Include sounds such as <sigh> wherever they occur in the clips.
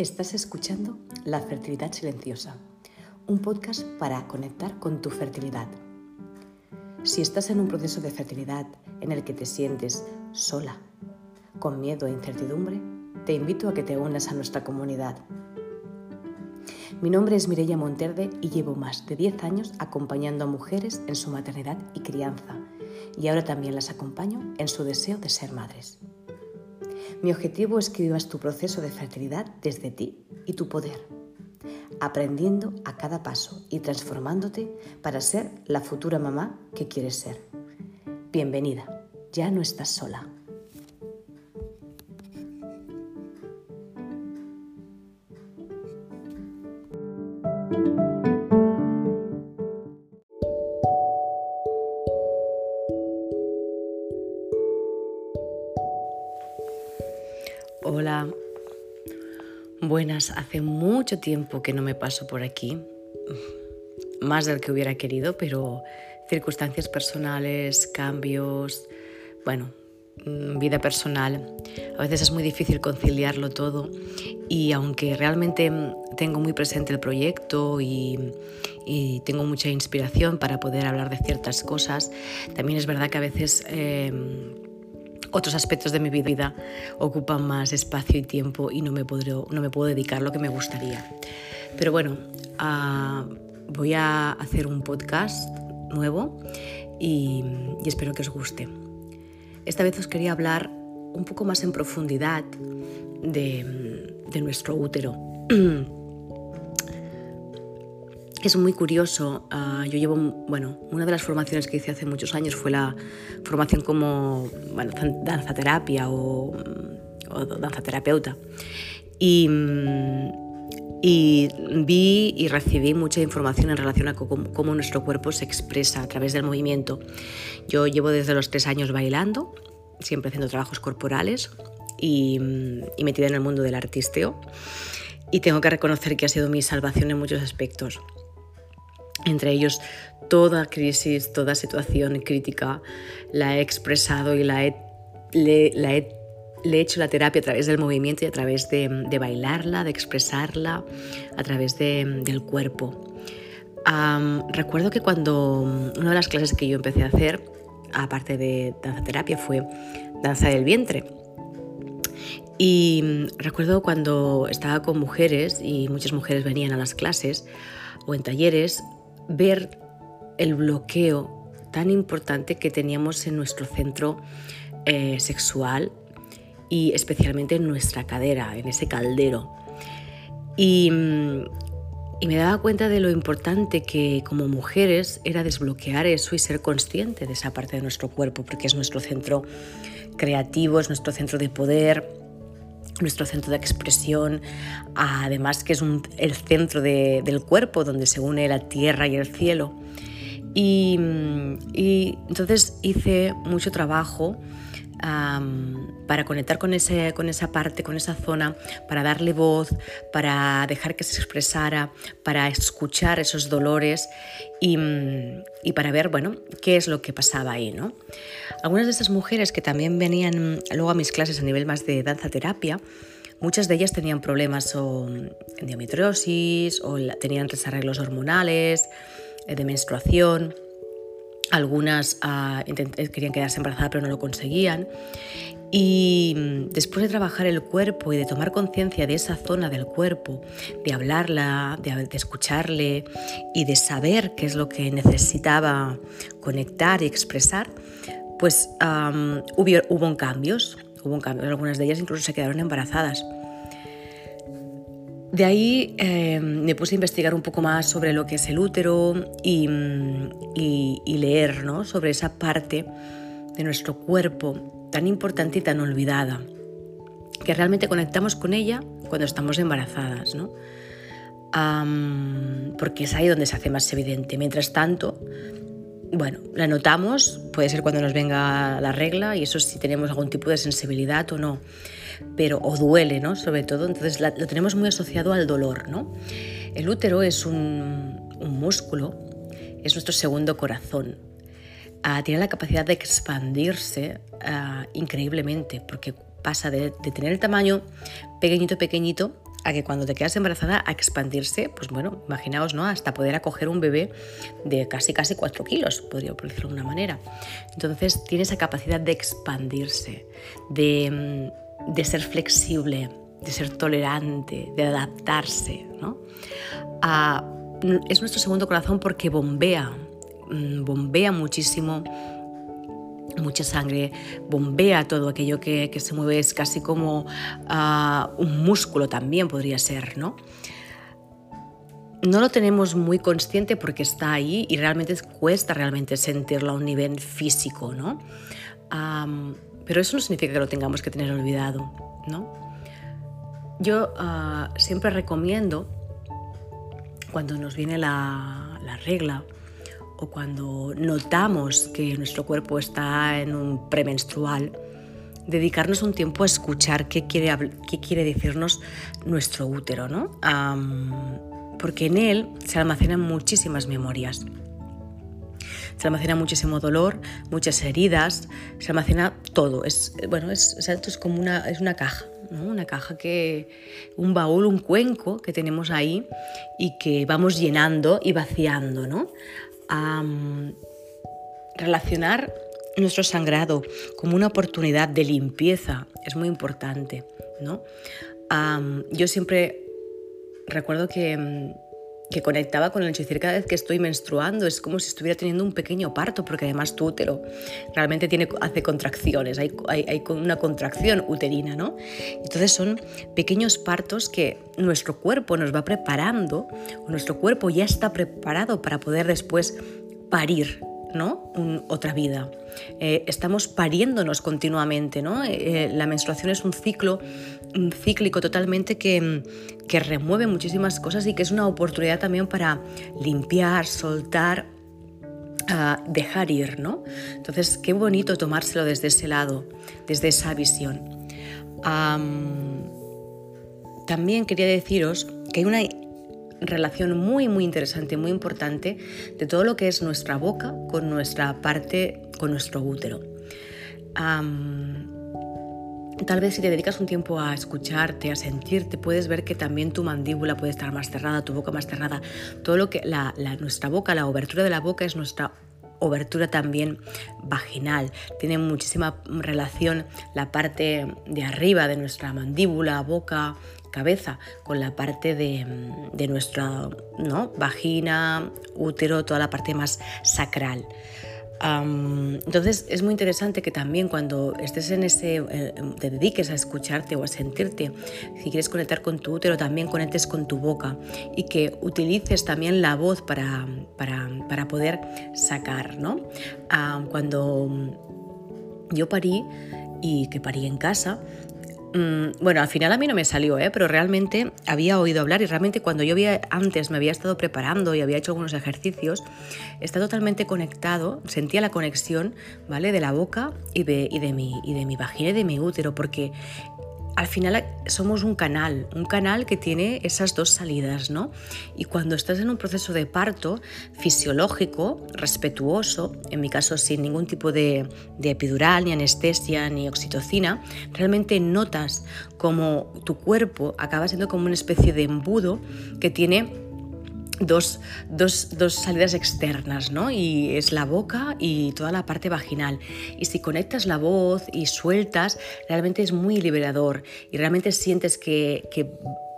Estás escuchando La Fertilidad Silenciosa, un podcast para conectar con tu fertilidad. Si estás en un proceso de fertilidad en el que te sientes sola, con miedo e incertidumbre, te invito a que te unas a nuestra comunidad. Mi nombre es Mireia Monterde y llevo más de 10 años acompañando a mujeres en su maternidad y crianza, y ahora también las acompaño en su deseo de ser madres. Mi objetivo es que vivas tu proceso de fertilidad desde ti y tu poder, aprendiendo a cada paso y transformándote para ser la futura mamá que quieres ser. Bienvenida, ya no estás sola. Hola, buenas, hace mucho tiempo que no me paso por aquí, más del que hubiera querido, pero circunstancias personales, cambios, bueno, mm, vida personal, a veces es muy difícil conciliarlo todo y aunque realmente tengo muy presente el proyecto y, tengo mucha inspiración para poder hablar de ciertas cosas, también es verdad que a veces... Em, otros aspectos de mi vida ocupan más espacio y tiempo y no me, puedo, dedicar lo que me gustaría. Pero bueno, ah, voy a hacer un podcast nuevo y, espero que os guste. Esta vez os quería hablar un poco más en profundidad de nuestro útero. <clears throat> Es muy curioso, ah, yo llevo, bueno, una de las formaciones que hice hace muchos años fue la formación como, bueno, danzaterapia o, o danzaterapeuta. Y, y, vi y recibí mucha información en relación a cómo, cómo, nuestro cuerpo se expresa a través del movimiento. Yo llevo desde los tres años bailando, siempre haciendo trabajos corporales y, y metida en el mundo del artisteo. Y tengo que reconocer que ha sido mi salvación en muchos aspectos entre ellos toda crisis, toda situación crítica la he expresado y la he, le, he hecho la terapia a través del movimiento y a través de, bailarla, de expresarla, a través del cuerpo. recuerdo que cuando una de las clases que yo empecé a hacer, aparte de danza terapia, fue danza del vientre. Y recuerdo cuando estaba con mujeres y muchas mujeres venían a las clases o en talleres, ver el bloqueo tan importante que teníamos en nuestro centro eh, sexual y especialmente en nuestra cadera, en ese caldero. Y, y, me daba cuenta de lo importante que como mujeres era desbloquear eso y ser consciente de esa parte de nuestro cuerpo, porque es nuestro centro creativo, es nuestro centro de poder, nuestro centro de expresión, además que es el centro del cuerpo donde se une la tierra y el cielo. Y, entonces hice mucho trabajo para conectar con, ese, con esa parte, con esa zona, para darle voz, para dejar que se expresara, para escuchar esos dolores y, para ver, bueno, qué es lo que pasaba ahí, ¿no? Algunas de estas mujeres que también venían luego a mis clases a nivel más de danza terapia, muchas de ellas tenían problemas o endometriosis o tenían desarreglos hormonales, eh, de menstruación. Algunas ah, querían quedarse embarazadas pero no lo conseguían. Y mm, después de trabajar el cuerpo y de tomar conciencia de esa zona del cuerpo, de hablarla, de, escucharle y de saber qué es lo que necesitaba conectar y expresar, pues hubo, hubo cambios. Hubo un cambio. Algunas de ellas incluso se quedaron embarazadas. De ahí em, me puse a investigar un poco más sobre lo que es el útero y, leer ¿no? sobre esa parte de nuestro cuerpo tan importante y tan olvidada, que realmente conectamos con ella cuando estamos embarazadas, ¿no? porque es ahí donde se hace más evidente. Mientras tanto, bueno, la notamos, puede ser cuando nos venga la regla y eso si tenemos algún tipo de sensibilidad o no pero o duele, ¿no? Sobre todo, entonces lo tenemos muy asociado al dolor, ¿no? El útero es un, músculo, es nuestro segundo corazón. Ah, tiene la capacidad de expandirse ah, increíblemente, porque pasa de, tener el tamaño pequeñito, pequeñito, a que cuando te quedas embarazada a expandirse, pues bueno, imaginaos, ¿no? Hasta poder acoger un bebé de casi casi 4 kilos, podría decirlo de alguna manera. Entonces tiene esa capacidad de expandirse, de, mm, de ser flexible, de ser tolerante, de adaptarse, ¿no? es nuestro segundo corazón porque bombea, mm, bombea muchísimo mucha sangre, bombea todo aquello que, se mueve, es casi como ah, un músculo también podría ser, ¿no? No lo tenemos muy consciente porque está ahí y realmente cuesta realmente sentirlo a un nivel físico, ¿no? pero eso no significa que lo tengamos que tener olvidado, ¿no? Yo ah, siempre recomiendo, cuando nos viene la, la regla, o cuando notamos que nuestro cuerpo está en un premenstrual, dedicarnos un tiempo a escuchar qué quiere, qué quiere decirnos nuestro útero, ¿no? porque en él se almacenan muchísimas memorias. Se almacena muchísimo dolor, muchas heridas, se almacena todo. Es, bueno, es, es como una, es una caja, ¿no? una caja que, un baúl, un cuenco que tenemos ahí y que vamos llenando y vaciando, ¿no? A relacionar nuestro sangrado como una oportunidad de limpieza es muy importante. ¿no? yo siempre recuerdo que, que, conectaba con el decir cada vez que estoy menstruando, es como si estuviera teniendo un pequeño parto, porque además tu útero realmente tiene, hace contracciones, hay, hay, hay una contracción uterina. ¿no? Entonces son pequeños partos que nuestro cuerpo nos va preparando, o nuestro cuerpo ya está preparado para poder después parir ¿no? otra vida. Eh, estamos pariéndonos continuamente. ¿no? Eh, eh, la menstruación es un ciclo cíclico totalmente que, que, remueve muchísimas cosas y que es una oportunidad también para limpiar, soltar, ah, dejar ir. ¿no? Entonces, qué bonito tomárselo desde ese lado, desde esa visión. también quería deciros que hay una relación muy muy interesante, muy importante de todo lo que es nuestra boca con nuestra parte, con nuestro útero. Tal vez si te dedicas un tiempo a escucharte, a sentirte, puedes ver que también tu mandíbula puede estar más cerrada, tu boca más cerrada. Todo lo que la, nuestra boca, la obertura de la boca es nuestra obertura también vaginal. Tiene muchísima relación la parte de arriba de nuestra mandíbula, boca, cabeza con la parte de, de nuestra ¿no? vagina, útero, toda la parte más sacral. Entonces es muy interesante que también cuando estés en ese, eh, te dediques a escucharte o a sentirte, si quieres conectar con tu útero, también conectes con tu boca y que utilices también la voz para, para, para poder sacar. ¿no? cuando yo parí y que parí en casa, bueno, al final a mí no me salió, ¿eh? pero realmente había oído hablar y realmente cuando yo había, antes me había estado preparando y había hecho algunos ejercicios, está totalmente conectado, sentía la conexión ¿vale? de la boca y de, y de, mi, y de mi vagina y de mi útero, porque al final somos un canal, un canal que tiene esas dos salidas, ¿no? Y cuando estás en un proceso de parto fisiológico, respetuoso, en mi caso sin ningún tipo de, epidural, ni anestesia, ni oxitocina, realmente notas como tu cuerpo acaba siendo como una especie de embudo que tiene dos, salidas externas, ¿no? Y es la boca y toda la parte vaginal. Y si conectas la voz y sueltas, realmente es muy liberador y realmente sientes que, que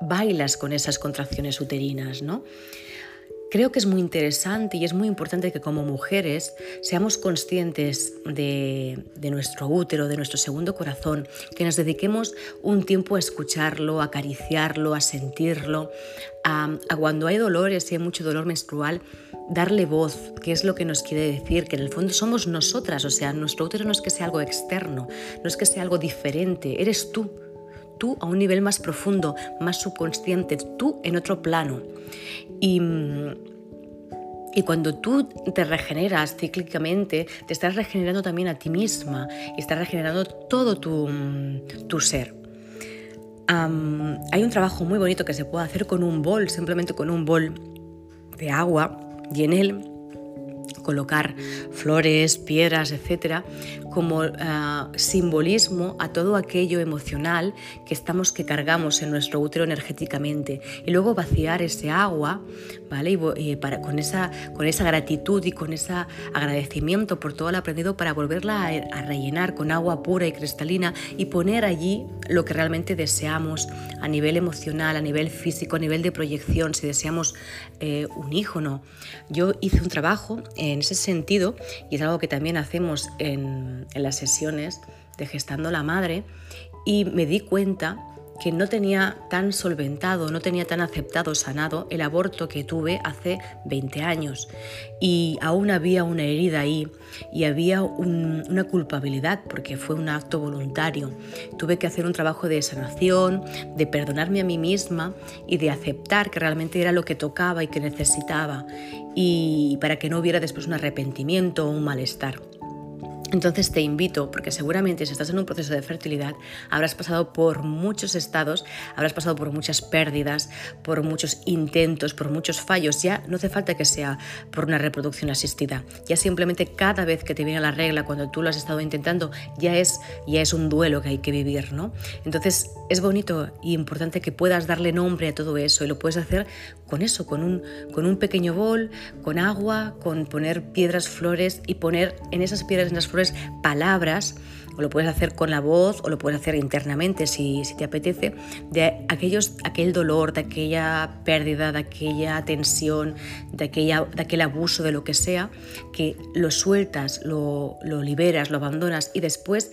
bailas con esas contracciones uterinas, ¿no? Creo que es muy interesante y es muy importante que como mujeres seamos conscientes de, nuestro útero, de nuestro segundo corazón, que nos dediquemos un tiempo a escucharlo, a acariciarlo, a sentirlo, a, cuando hay dolores y hay mucho dolor menstrual, darle voz, qué es lo que nos quiere decir, que en el fondo somos nosotras, o sea, nuestro útero no es que sea algo externo, no es que sea algo diferente, eres tú tú a un nivel más profundo, más subconsciente, tú en otro plano. Y, y cuando tú te regeneras cíclicamente, te estás regenerando también a ti misma y estás regenerando todo tu, tu ser. hay un trabajo muy bonito que se puede hacer con un bol, simplemente con un bol de agua y en él colocar flores, piedras, etcétera, como ah, simbolismo a todo aquello emocional que estamos que cargamos en nuestro útero energéticamente y luego vaciar ese agua, ¿vale? Y, eh, para, con, esa, con esa gratitud y con ese agradecimiento por todo lo aprendido para volverla a, rellenar con agua pura y cristalina y poner allí lo que realmente deseamos a nivel emocional, a nivel físico, a nivel de proyección, si deseamos eh, un hijo no. Yo hice un trabajo en ese sentido y es algo que también hacemos en, las sesiones de Gestando la Madre y me di cuenta que no tenía tan solventado, no tenía tan aceptado, sanado el aborto que tuve hace 20 años. Y aún había una herida ahí y había una culpabilidad porque fue un acto voluntario. Tuve que hacer un trabajo de sanación, de perdonarme a mí misma y de aceptar que realmente era lo que tocaba y que necesitaba y para que no hubiera después un arrepentimiento o un malestar. Entonces te invito, porque seguramente si estás en un proceso de fertilidad, habrás pasado por muchos estados, habrás pasado por muchas pérdidas, por muchos intentos, por muchos fallos. Ya no hace falta que sea por una reproducción asistida. Ya simplemente cada vez que te viene la regla, cuando tú lo has estado intentando, ya es, ya es un duelo que hay que vivir, ¿no? Entonces es bonito y importante que puedas darle nombre a todo eso y lo puedes hacer con eso, con un, con un pequeño bol, con agua, con poner piedras, flores y poner en esas piedras, en las flores, palabras, o lo puedes hacer con la voz, o lo puedes hacer internamente si, si te apetece, de aquellos, aquel dolor, de aquella pérdida, de aquella tensión, de, aquella, de aquel abuso, de lo que sea, que lo sueltas, lo, lo liberas, lo abandonas y después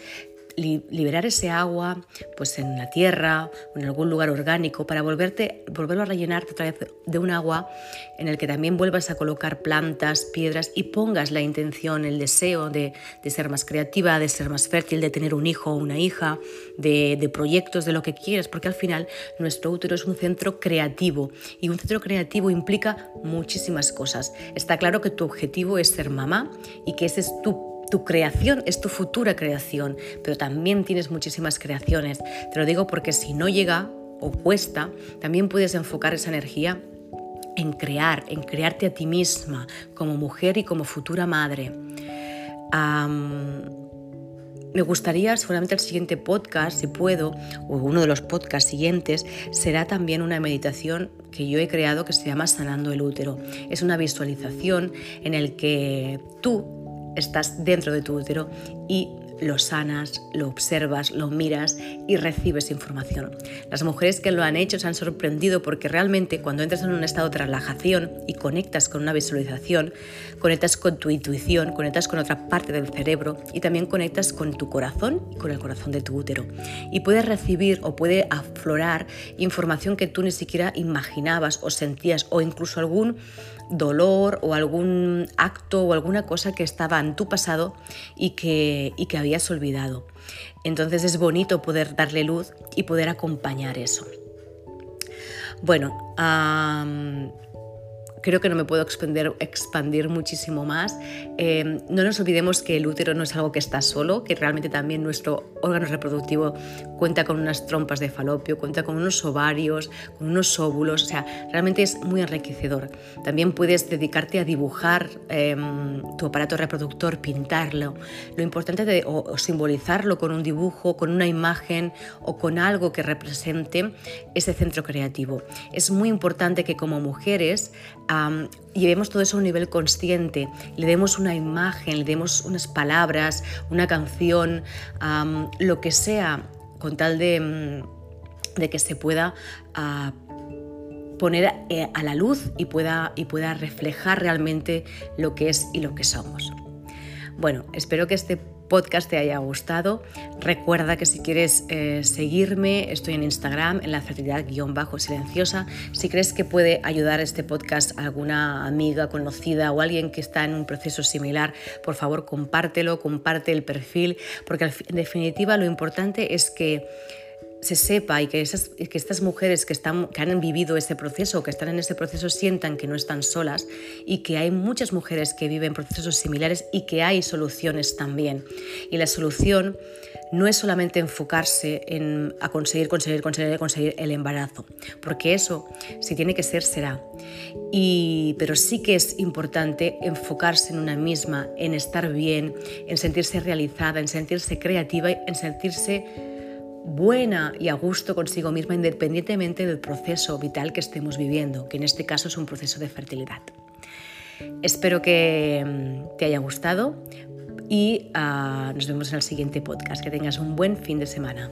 liberar ese agua pues en la tierra o en algún lugar orgánico para volverte, volverlo a rellenarte otra vez de un agua en el que también vuelvas a colocar plantas, piedras y pongas la intención, el deseo de, ser más creativa, de ser más fértil, de tener un hijo o una hija, de, de proyectos, de lo que quieras, porque al final nuestro útero es un centro creativo y un centro creativo implica muchísimas cosas. Está claro que tu objetivo es ser mamá y que ese es tu tu creación es tu futura creación, pero también tienes muchísimas creaciones. Te lo digo porque si no llega o cuesta, también puedes enfocar esa energía en crear, en crearte a ti misma como mujer y como futura madre. me gustaría, seguramente el siguiente podcast, si puedo, o uno de los podcasts siguientes, será también una meditación que yo he creado que se llama Sanando el útero. Es una visualización en el que tú estás dentro de tu útero y lo sanas, lo observas, lo miras y recibes información. Las mujeres que lo han hecho se han sorprendido porque realmente cuando entras en un estado de relajación y conectas con una visualización, conectas con tu intuición, conectas con otra parte del cerebro y también conectas con tu corazón y con el corazón de tu útero. Y puedes recibir o puede aflorar información que tú ni siquiera imaginabas o sentías o incluso algún dolor o algún acto o alguna cosa que estaba en tu pasado y que, y que habías olvidado. Entonces es bonito poder darle luz y poder acompañar eso. Bueno, creo que no me puedo expandir, expandir muchísimo más. Em, no nos olvidemos que el útero no es algo que está solo, que realmente también nuestro órgano reproductivo cuenta con unas trompas de falopio, cuenta con unos ovarios, con unos óvulos, o sea, realmente es muy enriquecedor. También puedes dedicarte a dibujar em, tu aparato reproductor, pintarlo. Lo importante de o simbolizarlo con un dibujo, con una imagen o con algo que represente ese centro creativo. Es muy importante que como mujeres llevemos todo eso a un nivel consciente, le demos una imagen, le demos unas palabras, una canción, lo que sea, con tal de, mm, que se pueda ah, poner eh, a la luz y pueda, y pueda reflejar realmente lo que es y lo que somos. Bueno, espero que este podcast te haya gustado. Recuerda que si quieres eh, seguirme, estoy en Instagram, en la fertilidad-silenciosa. Si crees que puede ayudar este podcast a alguna amiga, conocida o alguien que está en un proceso similar, por favor compártelo, comparte el perfil, porque en definitiva lo importante es que se sepa y que, esas, que estas mujeres que, están, que han vivido ese proceso, que están en ese proceso, sientan que no están solas y que hay muchas mujeres que viven procesos similares y que hay soluciones también. Y la solución no es solamente enfocarse en a conseguir, conseguir, conseguir, conseguir el embarazo, porque eso, si tiene que ser, será. Y, pero sí que es importante enfocarse en una misma, en estar bien, en sentirse realizada, en sentirse creativa, en sentirse buena y a gusto consigo misma independientemente del proceso vital que estemos viviendo, que en este caso es un proceso de fertilidad. Espero que mm, te haya gustado y ah, nos vemos en el siguiente podcast. Que tengas un buen fin de semana.